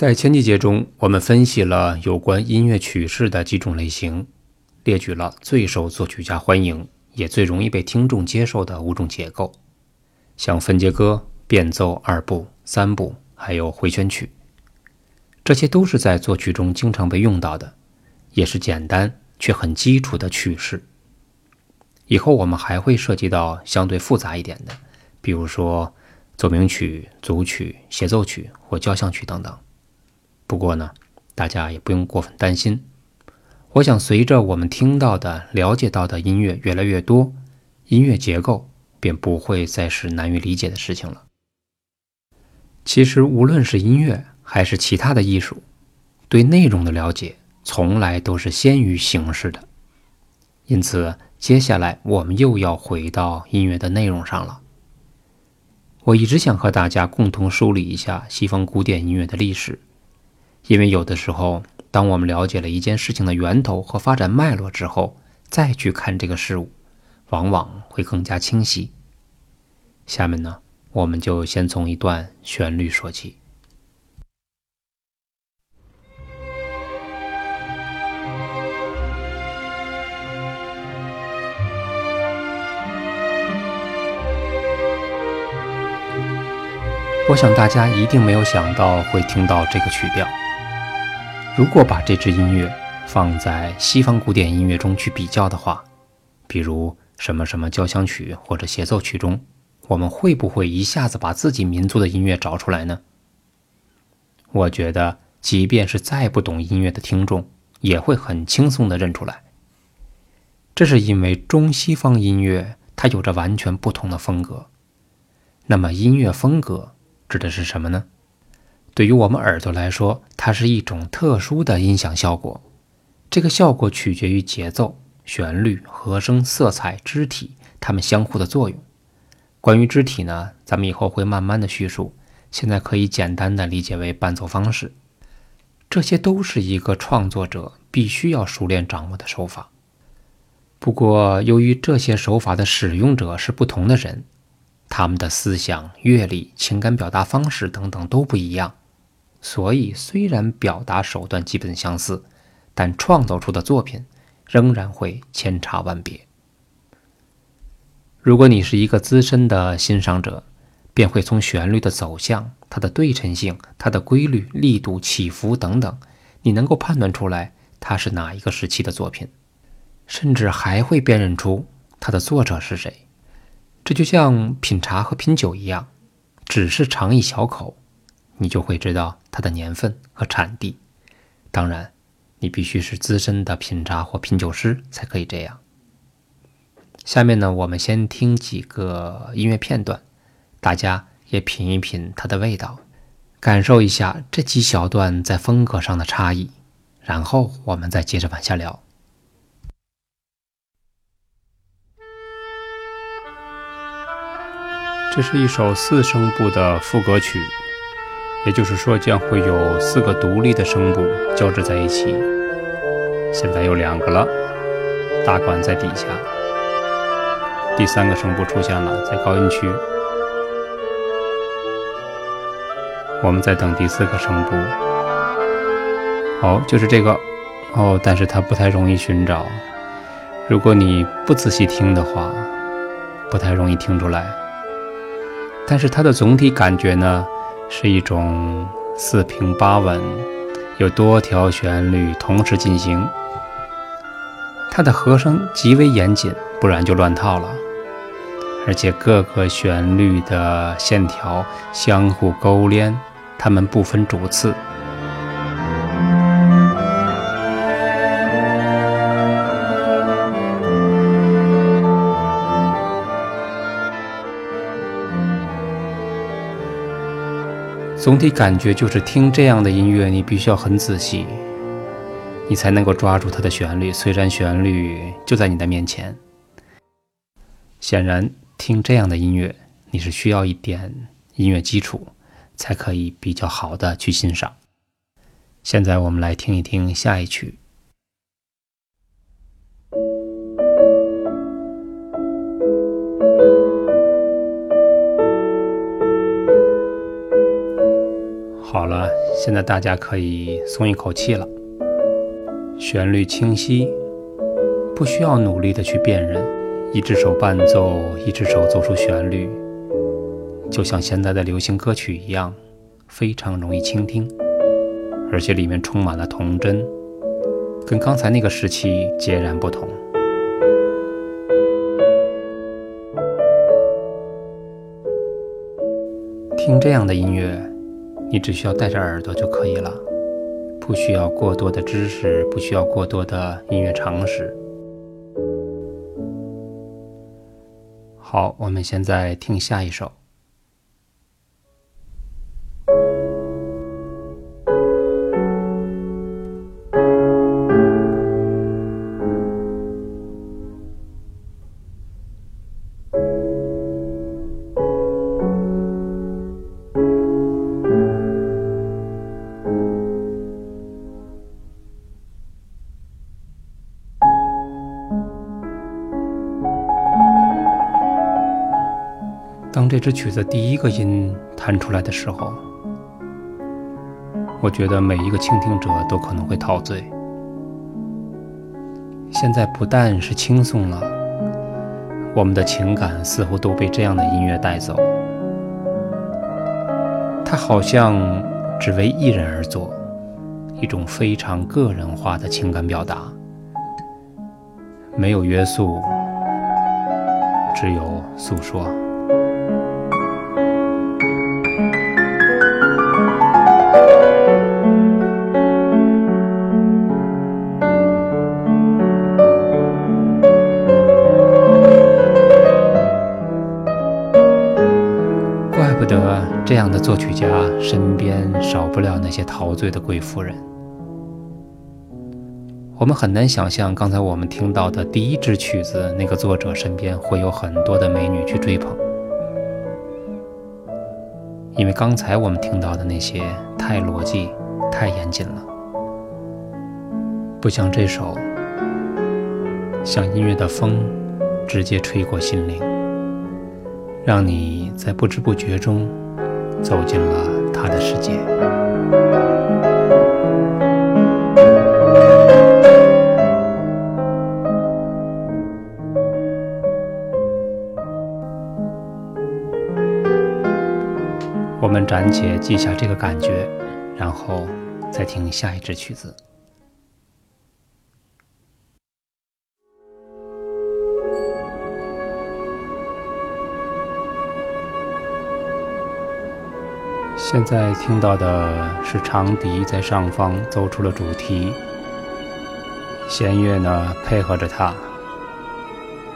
在前几节中，我们分析了有关音乐曲式的几种类型，列举了最受作曲家欢迎也最容易被听众接受的五种结构，像分节歌、变奏、二部、三部，还有回旋曲。这些都是在作曲中经常被用到的，也是简单却很基础的曲式。以后我们还会涉及到相对复杂一点的，比如说奏鸣曲、组曲、协奏曲或交响曲等等。不过呢，大家也不用过分担心。我想，随着我们听到的、了解到的音乐越来越多，音乐结构便不会再是难于理解的事情了。其实，无论是音乐还是其他的艺术，对内容的了解从来都是先于形式的。因此，接下来我们又要回到音乐的内容上了。我一直想和大家共同梳理一下西方古典音乐的历史。因为有的时候，当我们了解了一件事情的源头和发展脉络之后，再去看这个事物，往往会更加清晰。下面呢，我们就先从一段旋律说起。我想大家一定没有想到会听到这个曲调。如果把这支音乐放在西方古典音乐中去比较的话，比如什么什么交响曲或者协奏曲中，我们会不会一下子把自己民族的音乐找出来呢？我觉得，即便是再不懂音乐的听众，也会很轻松地认出来。这是因为中西方音乐它有着完全不同的风格。那么，音乐风格指的是什么呢？对于我们耳朵来说，它是一种特殊的音响效果。这个效果取决于节奏、旋律、和声、色彩、肢体，它们相互的作用。关于肢体呢，咱们以后会慢慢的叙述。现在可以简单的理解为伴奏方式。这些都是一个创作者必须要熟练掌握的手法。不过，由于这些手法的使用者是不同的人，他们的思想、阅历、情感表达方式等等都不一样。所以，虽然表达手段基本相似，但创造出的作品仍然会千差万别。如果你是一个资深的欣赏者，便会从旋律的走向、它的对称性、它的规律、力度、起伏等等，你能够判断出来它是哪一个时期的作品，甚至还会辨认出它的作者是谁。这就像品茶和品酒一样，只是尝一小口。你就会知道它的年份和产地。当然，你必须是资深的品茶或品酒师才可以这样。下面呢，我们先听几个音乐片段，大家也品一品它的味道，感受一下这几小段在风格上的差异，然后我们再接着往下聊。这是一首四声部的副歌曲。也就是说，将会有四个独立的声部交织在一起。现在有两个了，大管在底下，第三个声部出现了，在高音区。我们在等第四个声部。哦，就是这个。哦，但是它不太容易寻找。如果你不仔细听的话，不太容易听出来。但是它的总体感觉呢？是一种四平八稳，有多条旋律同时进行。它的和声极为严谨，不然就乱套了。而且各个旋律的线条相互勾连，它们不分主次。总体感觉就是听这样的音乐，你必须要很仔细，你才能够抓住它的旋律。虽然旋律就在你的面前，显然听这样的音乐，你是需要一点音乐基础，才可以比较好的去欣赏。现在我们来听一听下一曲。现在大家可以松一口气了。旋律清晰，不需要努力的去辨认，一只手伴奏，一只手奏出旋律，就像现在的流行歌曲一样，非常容易倾听，而且里面充满了童真，跟刚才那个时期截然不同。听这样的音乐。你只需要带着耳朵就可以了，不需要过多的知识，不需要过多的音乐常识。好，我们现在听下一首。这支曲子第一个音弹出来的时候，我觉得每一个倾听者都可能会陶醉。现在不但是轻松了，我们的情感似乎都被这样的音乐带走。它好像只为一人而作，一种非常个人化的情感表达，没有约束，只有诉说。作曲家身边少不了那些陶醉的贵妇人。我们很难想象，刚才我们听到的第一支曲子，那个作者身边会有很多的美女去追捧，因为刚才我们听到的那些太逻辑、太严谨了，不像这首，像音乐的风，直接吹过心灵，让你在不知不觉中。走进了他的世界。我们暂且记下这个感觉，然后再听下一支曲子。现在听到的是长笛在上方奏出了主题，弦乐呢配合着它，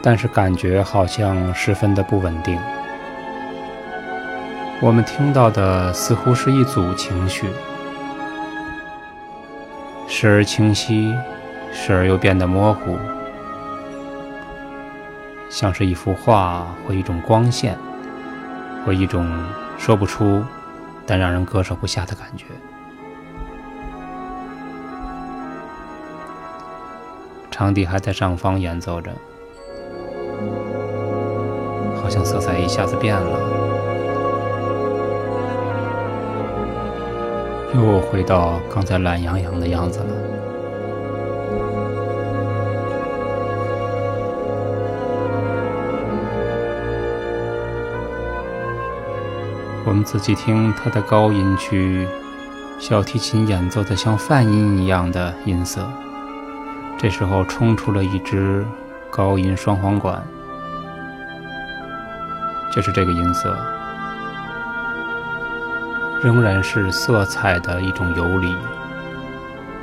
但是感觉好像十分的不稳定。我们听到的似乎是一组情绪，时而清晰，时而又变得模糊，像是一幅画或一种光线，或一种说不出。但让人割舍不下的感觉。长笛还在上方演奏着，好像色彩一下子变了，又回到刚才懒洋洋的样子了。我们仔细听它的高音区，小提琴演奏的像泛音一样的音色。这时候冲出了一支高音双簧管，就是这个音色，仍然是色彩的一种游离，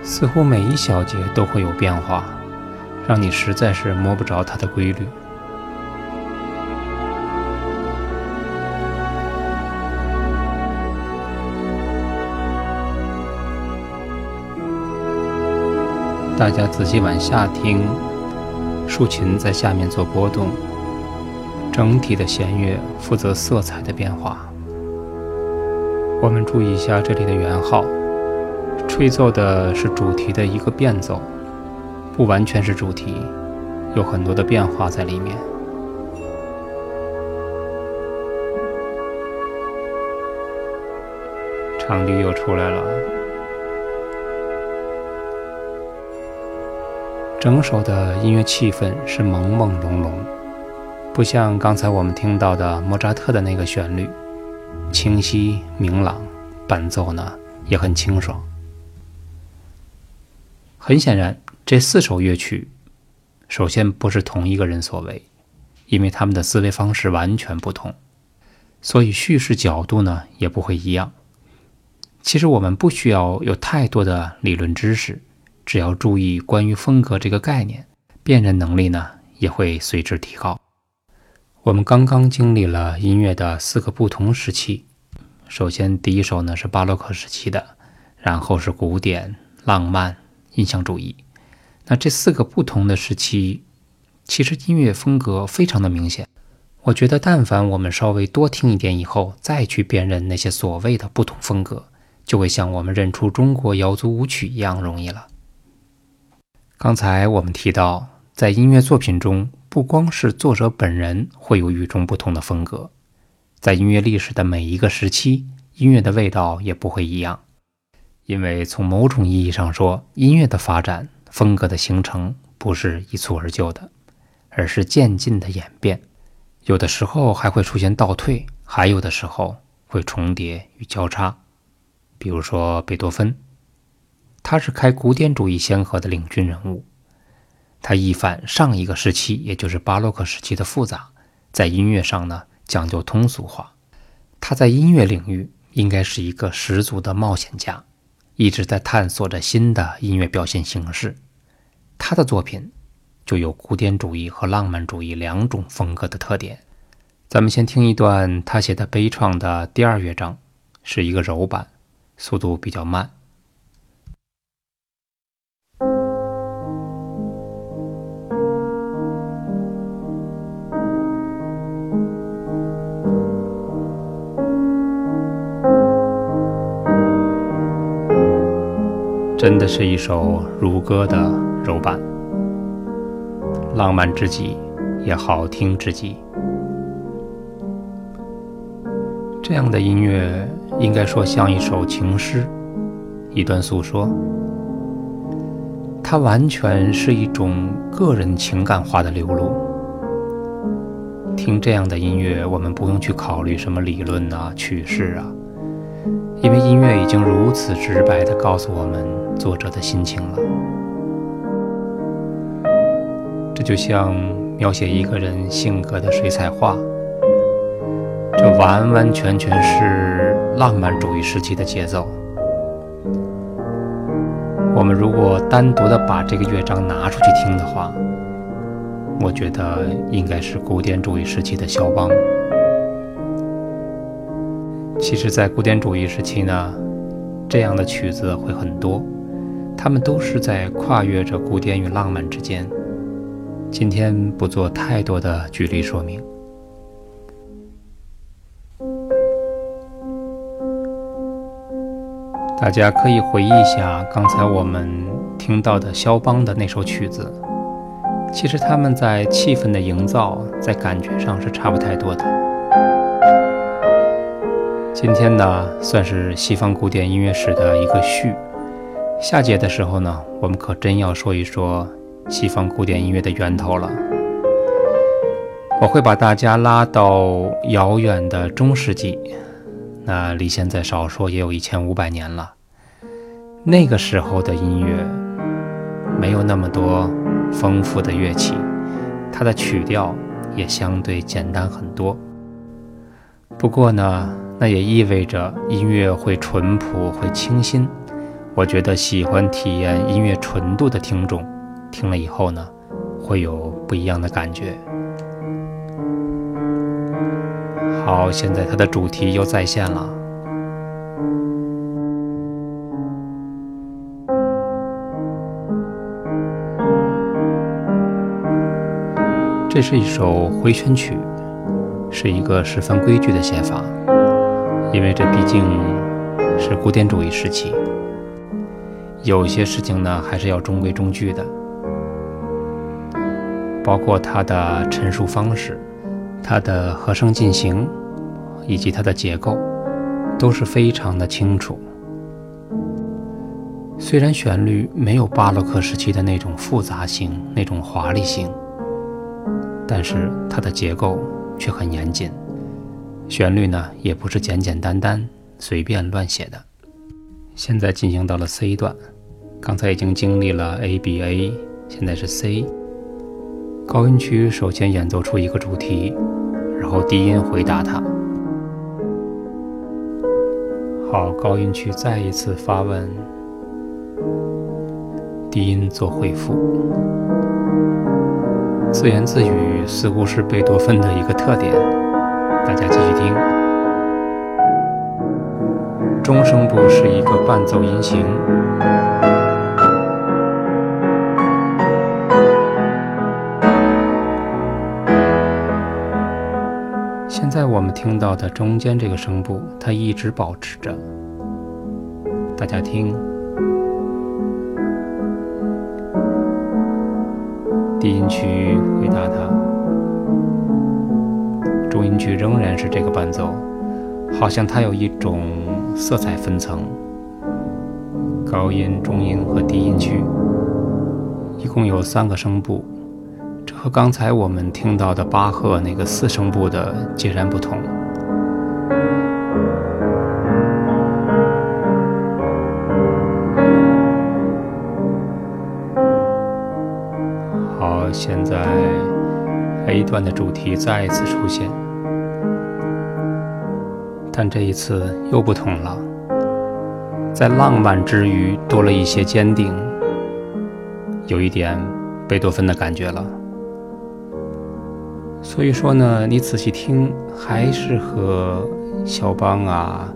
似乎每一小节都会有变化，让你实在是摸不着它的规律。大家仔细往下听，竖琴在下面做波动，整体的弦乐负责色彩的变化。我们注意一下这里的圆号，吹奏的是主题的一个变奏，不完全是主题，有很多的变化在里面。长笛又出来了。整首的音乐气氛是朦朦胧胧，不像刚才我们听到的莫扎特的那个旋律，清晰明朗，伴奏呢也很清爽。很显然，这四首乐曲，首先不是同一个人所为，因为他们的思维方式完全不同，所以叙事角度呢也不会一样。其实我们不需要有太多的理论知识，只要注意关于风格这个概念，辨认能力呢也会随之提高。我们刚刚经历了音乐的四个不同时期，首先第一首呢是巴洛克时期的，然后是古典、浪漫。印象主义，那这四个不同的时期，其实音乐风格非常的明显。我觉得，但凡我们稍微多听一点以后，再去辨认那些所谓的不同风格，就会像我们认出中国瑶族舞曲一样容易了。刚才我们提到，在音乐作品中，不光是作者本人会有与众不同的风格，在音乐历史的每一个时期，音乐的味道也不会一样。因为从某种意义上说，音乐的发展、风格的形成不是一蹴而就的，而是渐进的演变。有的时候还会出现倒退，还有的时候会重叠与交叉。比如说贝多芬，他是开古典主义先河的领军人物，他一反上一个时期，也就是巴洛克时期的复杂，在音乐上呢讲究通俗化。他在音乐领域应该是一个十足的冒险家。一直在探索着新的音乐表现形式，他的作品就有古典主义和浪漫主义两种风格的特点。咱们先听一段他写的悲怆的第二乐章，是一个柔版，速度比较慢。真的是一首如歌的柔版，浪漫至极，也好听至极。这样的音乐应该说像一首情诗，一段诉说。它完全是一种个人情感化的流露。听这样的音乐，我们不用去考虑什么理论啊、曲式啊，因为音乐已经如此直白地告诉我们。作者的心情了，这就像描写一个人性格的水彩画，这完完全全是浪漫主义时期的节奏。我们如果单独的把这个乐章拿出去听的话，我觉得应该是古典主义时期的肖邦。其实，在古典主义时期呢，这样的曲子会很多。他们都是在跨越着古典与浪漫之间。今天不做太多的举例说明，大家可以回忆一下刚才我们听到的肖邦的那首曲子。其实他们在气氛的营造，在感觉上是差不太多的。今天呢，算是西方古典音乐史的一个序。下节的时候呢，我们可真要说一说西方古典音乐的源头了。我会把大家拉到遥远的中世纪，那离现在少说也有一千五百年了。那个时候的音乐没有那么多丰富的乐器，它的曲调也相对简单很多。不过呢，那也意味着音乐会淳朴，会清新。我觉得喜欢体验音乐纯度的听众，听了以后呢，会有不一样的感觉。好，现在它的主题又再现了。这是一首回旋曲，是一个十分规矩的写法，因为这毕竟是古典主义时期。有些事情呢，还是要中规中矩的，包括它的陈述方式、它的和声进行以及它的结构，都是非常的清楚。虽然旋律没有巴洛克时期的那种复杂性、那种华丽性，但是它的结构却很严谨。旋律呢，也不是简简单单、随便乱写的。现在进行到了 C 段，刚才已经经历了 A、B、A，现在是 C。高音区首先演奏出一个主题，然后低音回答它。好，高音区再一次发问。低音做回复，自言自语似乎是贝多芬的一个特点。大家继续听，中声部是一个伴奏音型。现在我们听到的中间这个声部，它一直保持着。大家听。低音区回答它，音区仍然是这个伴奏，好像它有一种色彩分层。高音、中音和低音区一共有三个声部，这和刚才我们听到的巴赫那个四声部的截然不同。好现在 A 段的主题再一次出现，但这一次又不同了，在浪漫之余多了一些坚定，有一点贝多芬的感觉了。所以说呢，你仔细听，还是和肖邦啊、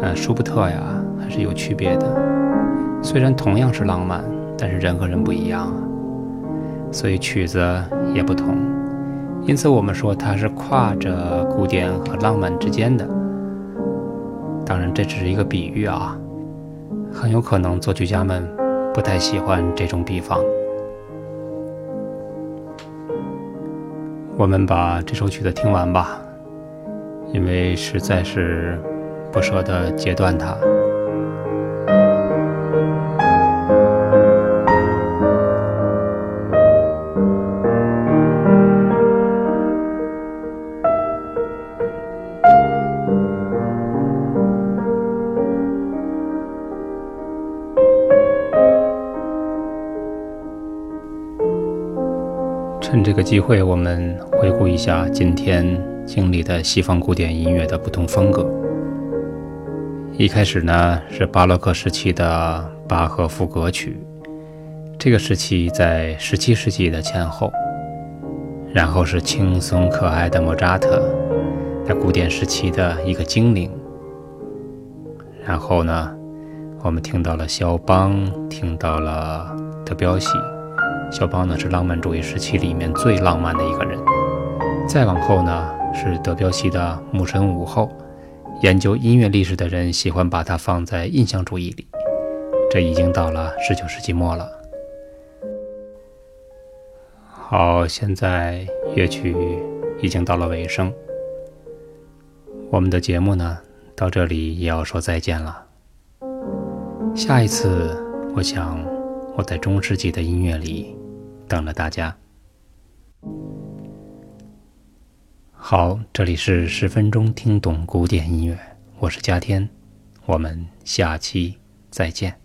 呃舒伯特呀还是有区别的。虽然同样是浪漫，但是人和人不一样啊。所以曲子也不同，因此我们说它是跨着古典和浪漫之间的。当然，这只是一个比喻啊，很有可能作曲家们不太喜欢这种比方。我们把这首曲子听完吧，因为实在是不舍得截断它。个机会，我们回顾一下今天经历的西方古典音乐的不同风格。一开始呢是巴洛克时期的巴赫赋格曲，这个时期在17世纪的前后。然后是轻松可爱的莫扎特，在古典时期的一个精灵。然后呢，我们听到了肖邦，听到了德彪西。肖邦呢是浪漫主义时期里面最浪漫的一个人，再往后呢是德彪西的《牧神午后》，研究音乐历史的人喜欢把它放在印象主义里。这已经到了十九世纪末了。好，现在乐曲已经到了尾声，我们的节目呢到这里也要说再见了。下一次，我想我在中世纪的音乐里。等着大家。好，这里是十分钟听懂古典音乐，我是嘉天，我们下期再见。